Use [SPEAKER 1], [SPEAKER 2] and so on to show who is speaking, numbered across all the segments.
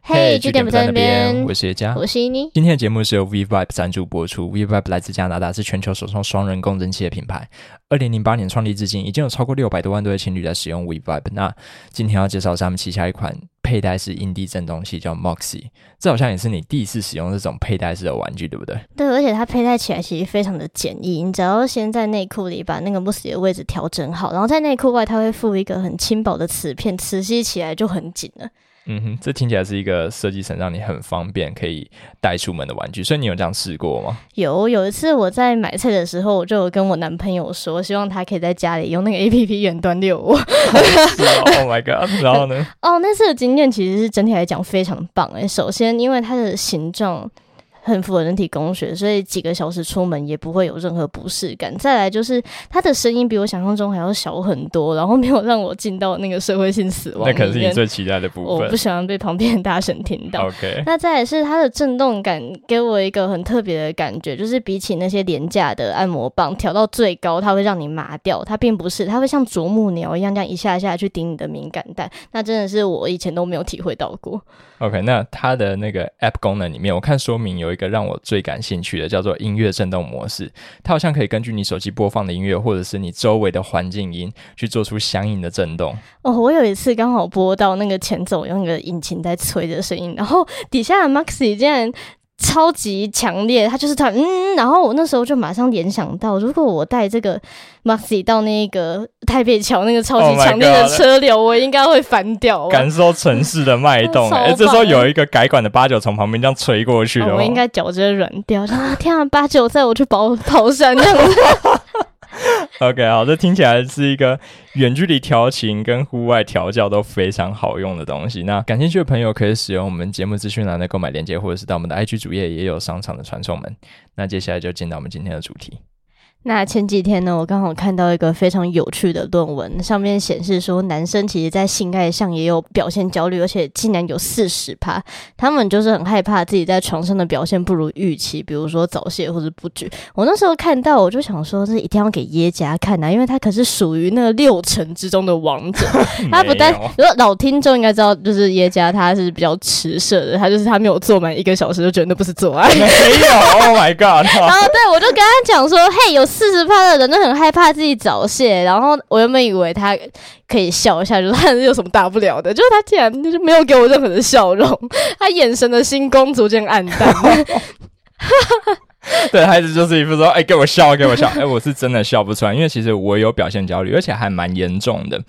[SPEAKER 1] 嘿，据点不在那边，
[SPEAKER 2] 我是叶佳，
[SPEAKER 1] 我是伊妮。
[SPEAKER 2] 今天的节目是由 V Vibe 赞助播出。V Vibe 来自加拿大，是全球首创双人共振器的品牌。二零零八年创立至今，已经有超过六百多万对情侣在使用 Vibe。那今天要介绍是他们旗下一款佩戴式阴蒂震动器，叫 Moxie。这好像也是你第一次使用这种佩戴式的玩具，对不对？
[SPEAKER 1] 对，而且它佩戴起来其实非常的简易，你只要先在内裤里把那个 Moxie 的位置调整好，然后在内裤外它会附一个很轻薄的磁片，磁吸起来就很紧了。
[SPEAKER 2] 嗯哼，这听起来是一个设计成让你很方便可以带出门的玩具，所以你有这样试过吗？
[SPEAKER 1] 有，有一次我在买菜的时候，我就有跟我男朋友说，希望他可以在家里用那个 A P P 远端遛我。
[SPEAKER 2] Oh my god！然后呢？
[SPEAKER 1] 哦，那次的经面其实是整体来讲非常棒诶。首先，因为它的形状。很符合人体工学，所以几个小时出门也不会有任何不适感。再来就是它的声音比我想象中还要小很多，然后没有让我进到那个社会性死亡。
[SPEAKER 2] 那可能是你最期待的部分。
[SPEAKER 1] 我不喜欢被旁边的大声听到。
[SPEAKER 2] OK。
[SPEAKER 1] 那再来是它的震动感，给我一个很特别的感觉，就是比起那些廉价的按摩棒，调到最高它会让你麻掉，它并不是，它会像啄木鸟一样，这样一下一下去顶你的敏感带。那真的是我以前都没有体会到过。
[SPEAKER 2] OK，那它的那个 App 功能里面，我看说明有一个让我最感兴趣的，叫做音乐震动模式。它好像可以根据你手机播放的音乐，或者是你周围的环境音，去做出相应的震动。
[SPEAKER 1] 哦，我有一次刚好播到那个前奏，用那个引擎在吹的声音，然后底下的 Maxi 竟然。超级强烈，他就是他，嗯，然后我那时候就马上联想到，如果我带这个 Maxi 到那个台北桥那个超级强烈的车流，我应该会翻掉，
[SPEAKER 2] 感受城市的脉动。哎，这时候有一个改管的八九从旁边这样吹过去的
[SPEAKER 1] 我应该脚直接软掉。啊，天啊，八九载我去跑跑山这样子。
[SPEAKER 2] OK，好，这听起来是一个远距离调情跟户外调教都非常好用的东西。那感兴趣的朋友可以使用我们节目资讯栏的购买链接，或者是到我们的 IG 主页也有商场的传送门。那接下来就进到我们今天的主题。
[SPEAKER 1] 那前几天呢，我刚好看到一个非常有趣的论文，上面显示说，男生其实在性爱上也有表现焦虑，而且竟然有四十趴，他们就是很害怕自己在床上的表现不如预期，比如说早泄或者不举。我那时候看到，我就想说，这一定要给耶加看呐，因为他可是属于那六成之中的王者。他不但，如果老听众应该知道，就是耶加他是比较迟射的，他就是他没有做满一个小时就觉得那不是做爱。
[SPEAKER 2] 没有，Oh my God！
[SPEAKER 1] 然后对我就跟他讲说，嘿，有。四十趴的人都很害怕自己早泄，然后我原本以为他可以笑一下，就他有什么大不了的，就是他竟然就是没有给我任何的笑容，他眼神的星光逐渐暗淡。
[SPEAKER 2] 对，孩子就是一副说：“哎，给我笑，给我笑。”哎，我是真的笑不出来，因为其实我有表现焦虑，而且还蛮严重的。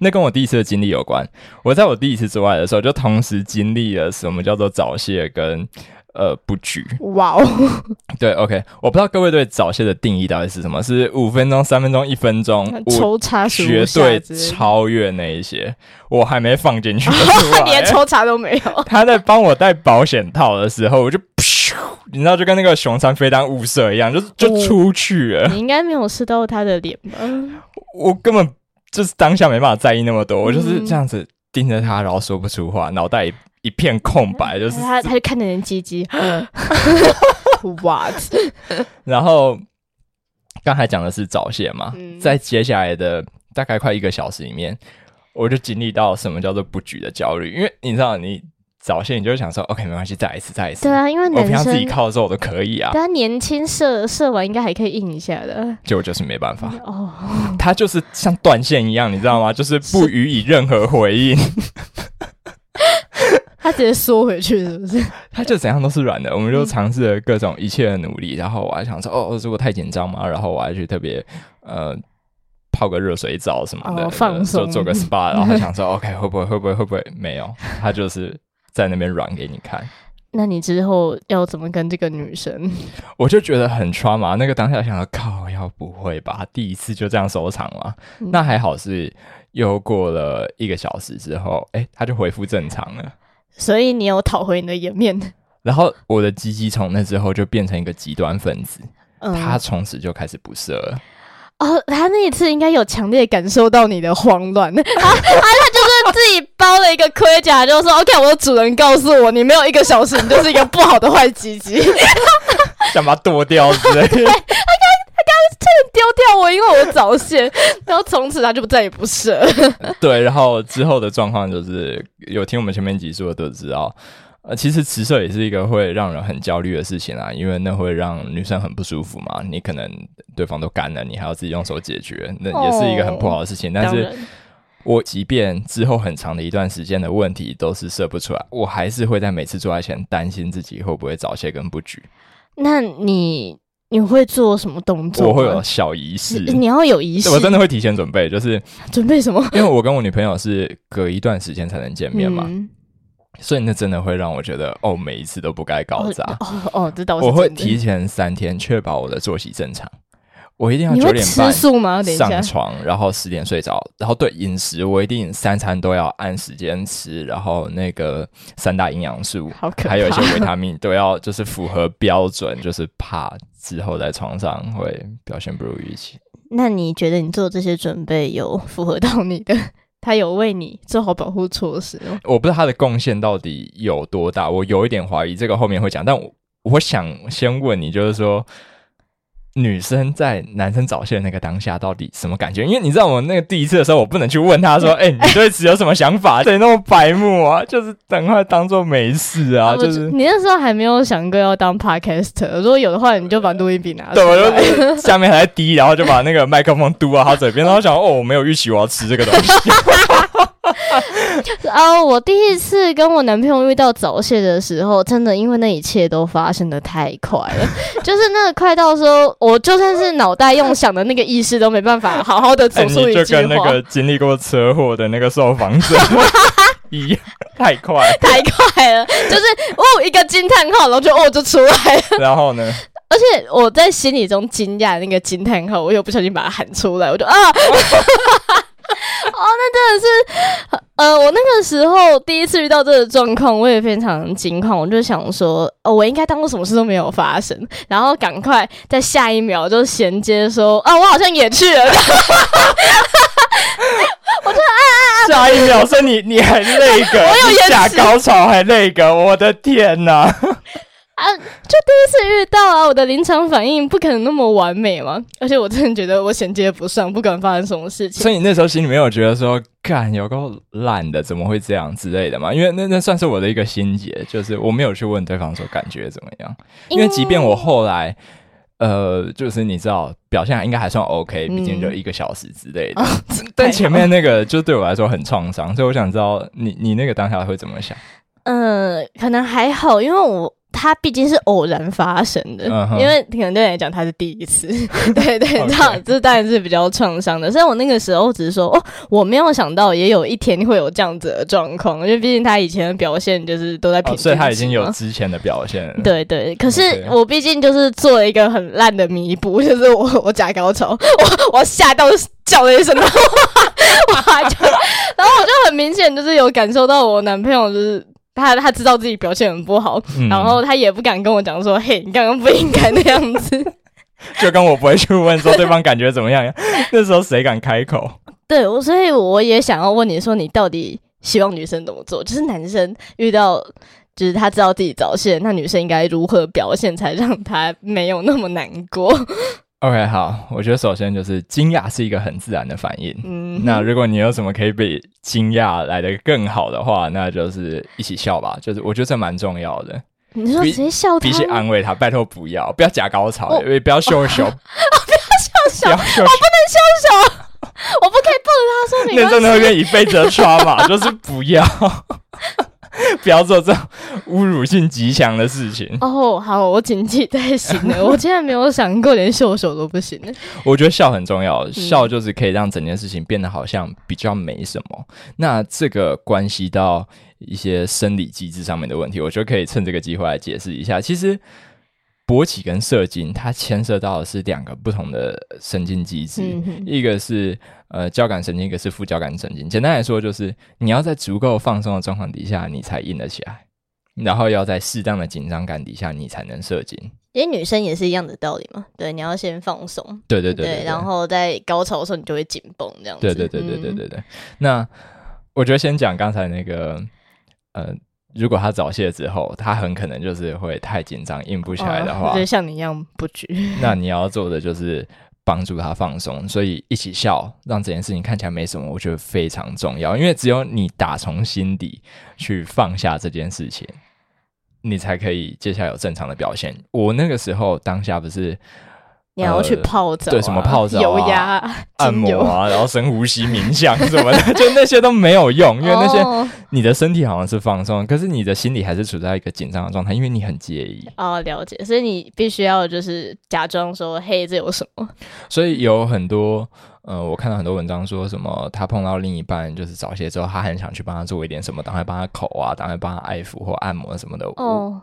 [SPEAKER 2] 那跟我第一次的经历有关。我在我第一次之外的时候，就同时经历了什么叫做早泄跟。呃，布局哇哦，对，OK，我不知道各位对早泄的定义到底是什么？是五分钟、三分钟、一分钟？
[SPEAKER 1] 抽查
[SPEAKER 2] 绝对超越那一些，我还没放进去，
[SPEAKER 1] 连抽查都没有。
[SPEAKER 2] 他在帮我戴保险套的时候，我就噗，你知道，就跟那个熊山飞弹雾射一样，就就出去了。
[SPEAKER 1] 你应该没有试到他的脸吧？
[SPEAKER 2] 我根本就是当下没办法在意那么多，我就是这样子盯着他，然后说不出话，脑袋。一片空白，就是
[SPEAKER 1] 他，他就看着人鸡鸡，what？
[SPEAKER 2] 然后刚才讲的是早泄嘛，在接下来的大概快一个小时里面，我就经历到什么叫做不举的焦虑，因为你知道，你早泄，你就想说，OK，没关系，再一次，再一次。
[SPEAKER 1] 对啊，因为
[SPEAKER 2] 我平常自己靠的时候我都可以啊。
[SPEAKER 1] 他年轻射射完应该还可以硬一下的，
[SPEAKER 2] 结果就是没办法哦，他就是像断线一样，你知道吗？就是不予以任何回应。
[SPEAKER 1] 他直接缩回去，是不是？
[SPEAKER 2] 他就怎样都是软的。我们就尝试了各种一切的努力，然后我还想说，哦，如果太紧张嘛，然后我还去特别呃泡个热水澡什么的，
[SPEAKER 1] 放松，
[SPEAKER 2] 做个 SPA，然后想说，OK，会不会会不会会不会没有？他就是在那边软给你看。
[SPEAKER 1] 那你之后要怎么跟这个女生？
[SPEAKER 2] 我就觉得很 trauma。那个当下想到，靠，要不会吧？第一次就这样收场了？那还好是又过了一个小时之后，哎，他就恢复正常了。
[SPEAKER 1] 所以你有讨回你的颜面，
[SPEAKER 2] 然后我的鸡鸡从那之后就变成一个极端分子，他从此就开始不射了。
[SPEAKER 1] 哦，他那一次应该有强烈感受到你的慌乱，他 他就是自己包了一个盔甲，就说：“OK，我的主人告诉我，你没有一个小时，你就是一个不好的坏鸡鸡，
[SPEAKER 2] 想把它剁掉之类。”
[SPEAKER 1] 他刚他刚差点丢掉我，因为我早泄，然后从此他就再也不射。
[SPEAKER 2] 对，然后之后的状况就是有听我们前面几说的都知道，呃，其实迟射也是一个会让人很焦虑的事情啊，因为那会让女生很不舒服嘛。你可能对方都干了，你还要自己用手解决，那也是一个很不好的事情。但是。我即便之后很长的一段时间的问题都是射不出来，我还是会在每次做爱前担心自己会不会早泄跟不举。
[SPEAKER 1] 那你你会做什么动作？
[SPEAKER 2] 我会有小仪式，
[SPEAKER 1] 你要有仪式。
[SPEAKER 2] 我真的会提前准备，就是
[SPEAKER 1] 准备什么？
[SPEAKER 2] 因为我跟我女朋友是隔一段时间才能见面嘛，所以那真的会让我觉得哦，每一次都不该搞砸。
[SPEAKER 1] 哦哦，知道。
[SPEAKER 2] 我会提前三天确保我的作息正常。我一定要九点半上床，然后十点睡着。然后对饮食，我一定三餐都要按时间吃。然后那个三大营养素，还有一些维他命都要就是符合标准，就是怕之后在床上会表现不如预期。
[SPEAKER 1] 那你觉得你做这些准备有符合到你的？他有为你做好保护措施吗？
[SPEAKER 2] 我不知道他的贡献到底有多大，我有一点怀疑。这个后面会讲，但我我想先问你，就是说。女生在男生早泄那个当下到底什么感觉？因为你知道我那个第一次的时候，我不能去问他说：“哎，你对此有什么想法？” 谁那么白目啊？就是赶快当做没事啊！就是
[SPEAKER 1] 你那时候还没有想过要当 podcaster，如果有的话，你就把录音笔拿
[SPEAKER 2] 对，我就下面还在滴，然后就把那个麦克风嘟到他嘴边，然后想：“哦，我没有预期我要吃这个东西。”
[SPEAKER 1] 啊！我第一次跟我男朋友遇到早泄的时候，真的因为那一切都发生的太快了，就是那个快到说，我就算是脑袋用想的那个意识都没办法好好的走出一句话。
[SPEAKER 2] 就跟那个经历过车祸的那个受访者 一样，太快，
[SPEAKER 1] 太快了，就是哦一个惊叹号，然后就哦就出来了。
[SPEAKER 2] 然后呢？
[SPEAKER 1] 而且我在心里中惊讶那个惊叹号，我又不小心把它喊出来，我就啊。哦，那真的是，呃，我那个时候第一次遇到这个状况，我也非常惊恐。我就想说，哦，我应该当做什么事都没有发生，然后赶快在下一秒就衔接说，啊，我好像也去了。我就啊啊
[SPEAKER 2] 啊！下一秒是你你还那个，
[SPEAKER 1] 我有
[SPEAKER 2] 假高潮还那个，我的天哪！
[SPEAKER 1] 啊，就第一次遇到啊，我的临场反应不可能那么完美嘛，而且我真的觉得我衔接不上，不管发生什么事情。
[SPEAKER 2] 所以你那时候心里没有觉得说，干有够烂的，怎么会这样之类的嘛？因为那那算是我的一个心结，就是我没有去问对方说感觉怎么样。因为即便我后来，呃，就是你知道表现应该还算 OK，毕竟就一个小时之类的。但前面那个就对我来说很创伤，所以我想知道你你那个当下会怎么想？
[SPEAKER 1] 嗯，可能还好，因为我。它毕竟是偶然发生的，因为可能对你来讲它是第一次，对 对，这样这当然是比较创伤的。所以我那个时候只是说，哦，我没有想到也有一天会有这样子的状况，因为毕竟他以前的表现就是都在平，
[SPEAKER 2] 所以他已经有之前的表现。
[SPEAKER 1] 对对，可是我毕竟就是做了一个很烂的弥补，就是我我假高潮，我我吓到叫了一声，然后我 就，然后我就很明显就是有感受到我男朋友就是。他他知道自己表现很不好，然后他也不敢跟我讲说：“嘿，你刚刚不应该那样子。”
[SPEAKER 2] 就跟我不会去问说对方感觉怎么样呀？那时候谁敢开口？
[SPEAKER 1] 对，我所以我也想要问你说，你到底希望女生怎么做？就是男生遇到就是他知道自己早泄，那女生应该如何表现才让他没有那么难过
[SPEAKER 2] ？OK，好，我觉得首先就是惊讶是一个很自然的反应。嗯，那如果你有什么可以比惊讶来的更好的话，那就是一起笑吧。就是我觉得这蛮重要的。
[SPEAKER 1] 你说直接笑他？
[SPEAKER 2] 比起安慰他，拜托不要，不要假高潮，也不要秀秀，不
[SPEAKER 1] 要秀秀，我不能秀秀，我不可以抱着他说，
[SPEAKER 2] 那真的会变一辈子的 trauma，就是不要。不要做这种侮辱性极强的事情
[SPEAKER 1] 哦。好，我谨记在心了。我竟然没有想过连秀手都不行。
[SPEAKER 2] 我觉得笑很重要，笑就是可以让整件事情变得好像比较没什么。那这个关系到一些生理机制上面的问题，我觉得可以趁这个机会来解释一下。其实。勃起跟射精，它牵涉到的是两个不同的神经机制，一个是呃交感神经，一个是副交感神经。简单来说，就是你要在足够放松的状况底下，你才硬得起来；然后要在适当的紧张感底下，你才能射精。
[SPEAKER 1] 因为女生也是一样的道理嘛，对，你要先放松，
[SPEAKER 2] 对对对，
[SPEAKER 1] 然后在高潮的时候你就会紧绷，这样。
[SPEAKER 2] 对对对对对对对。那我觉得先讲刚才那个呃。如果他早泄之后，他很可能就是会太紧张，硬不起来的话，
[SPEAKER 1] 就像你一样不举。
[SPEAKER 2] 那你要做的就是帮助他放松，所以一起笑，让这件事情看起来没什么，我觉得非常重要。因为只有你打从心底去放下这件事情，你才可以接下来有正常的表现。我那个时候当下不是。
[SPEAKER 1] 你要去泡澡，
[SPEAKER 2] 对什么泡澡、
[SPEAKER 1] 油压、
[SPEAKER 2] 按摩啊，然后深呼吸、冥想什么的，就那些都没有用，因为那些你的身体好像是放松，可是你的心里还是处在一个紧张的状态，因为你很介意。
[SPEAKER 1] 哦，了解，所以你必须要就是假装说，嘿，这有什么？
[SPEAKER 2] 所以有很多，呃，我看到很多文章说什么，他碰到另一半就是早些之后，他很想去帮他做一点什么，赶快帮他口啊，赶快帮他爱抚或按摩什么的。哦。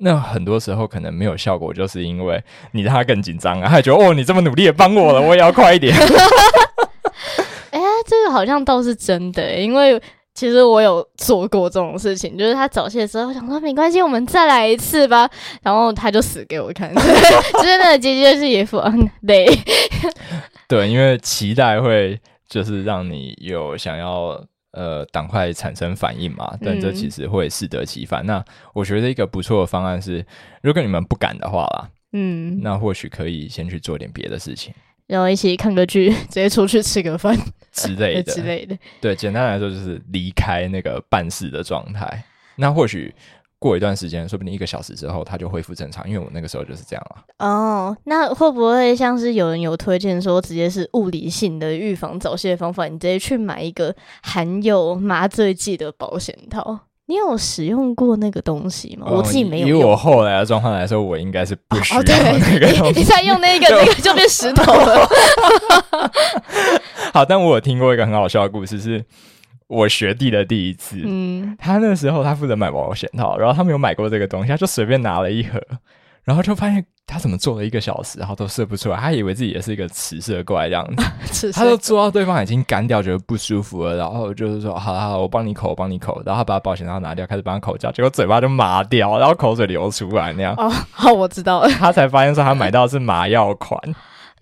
[SPEAKER 2] 那很多时候可能没有效果，就是因为你让他更紧张啊，他觉得哦，你这么努力也帮我了，我也要快一点。
[SPEAKER 1] 哎，这个好像倒是真的，因为其实我有做过这种事情，就是他早泄的时候，想说没关系，我们再来一次吧，然后他就死给我看，就是那个结局是也副累。
[SPEAKER 2] 对，因为期待会就是让你有想要。呃，赶快产生反应嘛，但这其实会适得其反。那我觉得一个不错的方案是，如果你们不敢的话啦，嗯，那或许可以先去做点别的事情，
[SPEAKER 1] 然后一起看个剧，直接出去吃个饭
[SPEAKER 2] 之类 的
[SPEAKER 1] 之类的。
[SPEAKER 2] 对，简单来说就是离开那个办事的状态。那或许。过一段时间，说不定一个小时之后，它就恢复正常。因为我那个时候就是这样了。
[SPEAKER 1] 哦，那会不会像是有人有推荐说，直接是物理性的预防早泄方法？你直接去买一个含有麻醉剂的保险套。你有使用过那个东西吗？我自己没有。
[SPEAKER 2] 以我后来的状况来说，我应该是不需要那个东西。
[SPEAKER 1] 你再用那个，那个 就变石头了。
[SPEAKER 2] 好，但我有听过一个很好笑的故事是。我学弟的第一次，嗯，他那时候他负责买保险套，然后他没有买过这个东西，他就随便拿了一盒，然后就发现他怎么做了一个小时，然后都射不出来，他以为自己也是一个磁射怪这样子，他就做到对方已经干掉，觉得不舒服了，然后就是说，好好，我帮你口，我帮你口，然后他把保险套拿掉，开始帮他口交，结果嘴巴就麻掉，然后口水流出来那样。
[SPEAKER 1] 哦，好，我知道了，
[SPEAKER 2] 他才发现说他买到是麻药款。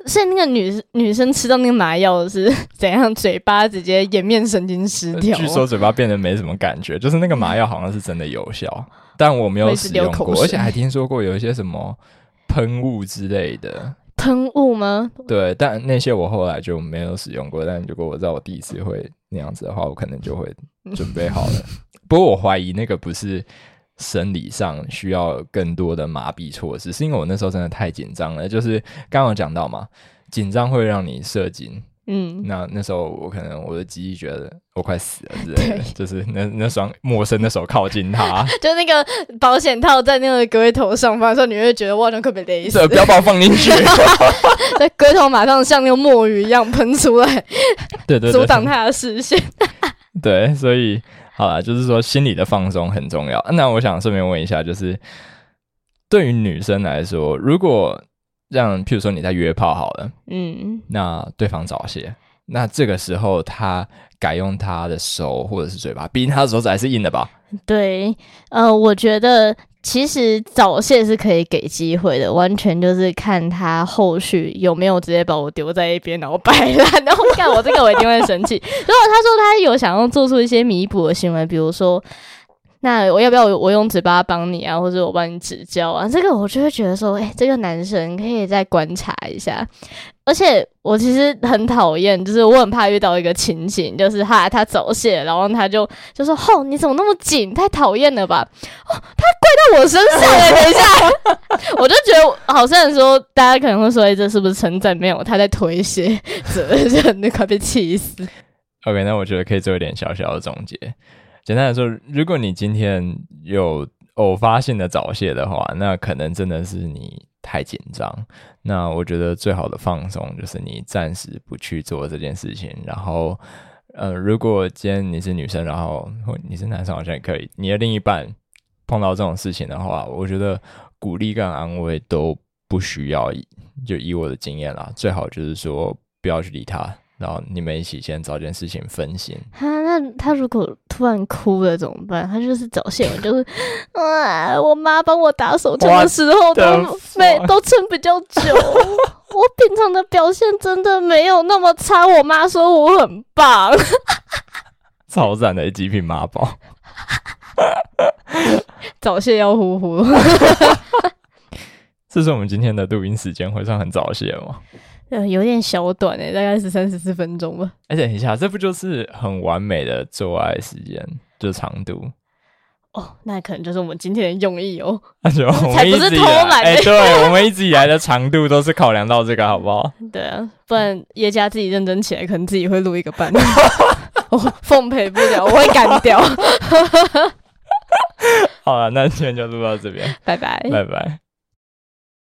[SPEAKER 1] 所以那个女女生吃到那个麻药是 怎样？嘴巴直接颜面神经失调。
[SPEAKER 2] 据说嘴巴变得没什么感觉，就是那个麻药好像是真的有效，但我没有使用过，而且还听说过有一些什么喷雾之类的。
[SPEAKER 1] 喷雾吗？
[SPEAKER 2] 对，但那些我后来就没有使用过。但如果我知道我第一次会那样子的话，我可能就会准备好了。不过我怀疑那个不是。生理上需要更多的麻痹措施，是因为我那时候真的太紧张了。就是刚刚讲到嘛，紧张会让你射精。嗯，那那时候我可能我的记忆觉得我快死了之类的，就是那那双陌生的手靠近他，
[SPEAKER 1] 就那个保险套在那个龟头上方的时候，你会觉得哇，那可被勒死，
[SPEAKER 2] 不要把我放进去。
[SPEAKER 1] 那龟头马上像那个墨鱼一样喷出来，
[SPEAKER 2] 对对，
[SPEAKER 1] 阻挡他的视线。
[SPEAKER 2] 对，所以。好了，就是说心理的放松很重要。那我想顺便问一下，就是对于女生来说，如果让譬如说你在约炮好了，嗯，那对方早泄，那这个时候他改用他的手或者是嘴巴，毕竟他的手指还是硬的吧？
[SPEAKER 1] 对，呃，我觉得。其实早泄是可以给机会的，完全就是看他后续有没有直接把我丢在一边，然后摆烂，然后干我这个我一定会生气。如果他说他有想要做出一些弥补的行为，比如说。那我要不要我用嘴巴帮你啊，或者我帮你指教啊？这个我就会觉得说，哎，这个男生可以再观察一下。而且我其实很讨厌，就是我很怕遇到一个情景，就是他他早泄，然后他就就说：“吼，你怎么那么紧？太讨厌了吧？”哦，他跪到我身上了。等一下，我就觉得好像说，大家可能会说，哎，这是不是称赞？没有，他在推卸责任，那快被气死。
[SPEAKER 2] OK，那我觉得可以做一点小小的总结。简单来说，如果你今天有偶发性的早泄的话，那可能真的是你太紧张。那我觉得最好的放松就是你暂时不去做这件事情。然后，呃，如果今天你是女生，然后你是男生，好像也可以。你的另一半碰到这种事情的话，我觉得鼓励跟安慰都不需要。就以我的经验啦，最好就是说不要去理他。然后你们一起先找件事情分心。
[SPEAKER 1] 他那他如果突然哭了怎么办？他就是早泄，就是 啊，我妈帮我打手枪的时候 都没都撑比较久。我平常的表现真的没有那么差。我妈说我很棒，
[SPEAKER 2] 超赞的极品妈宝。
[SPEAKER 1] 早泄要呼呼。
[SPEAKER 2] 这是我们今天的录音时间，会算很早泄吗？
[SPEAKER 1] 呃，有点小短诶，大概是三十四分钟吧。
[SPEAKER 2] 哎，等一下，这不就是很完美的做爱时间，就长度？
[SPEAKER 1] 哦，那可能就是我们今天的用意哦。
[SPEAKER 2] 那就我
[SPEAKER 1] 才不是
[SPEAKER 2] 们一直以
[SPEAKER 1] 偷懒
[SPEAKER 2] 来，哎，
[SPEAKER 1] 欸
[SPEAKER 2] 对 我们一直以来的长度都是考量到这个，好不好？
[SPEAKER 1] 对啊，不然叶家自己认真起来，可能自己会录一个半。我奉陪不了，我会干掉。
[SPEAKER 2] 好了，那今天就录到这边，
[SPEAKER 1] 拜拜。
[SPEAKER 2] 拜拜。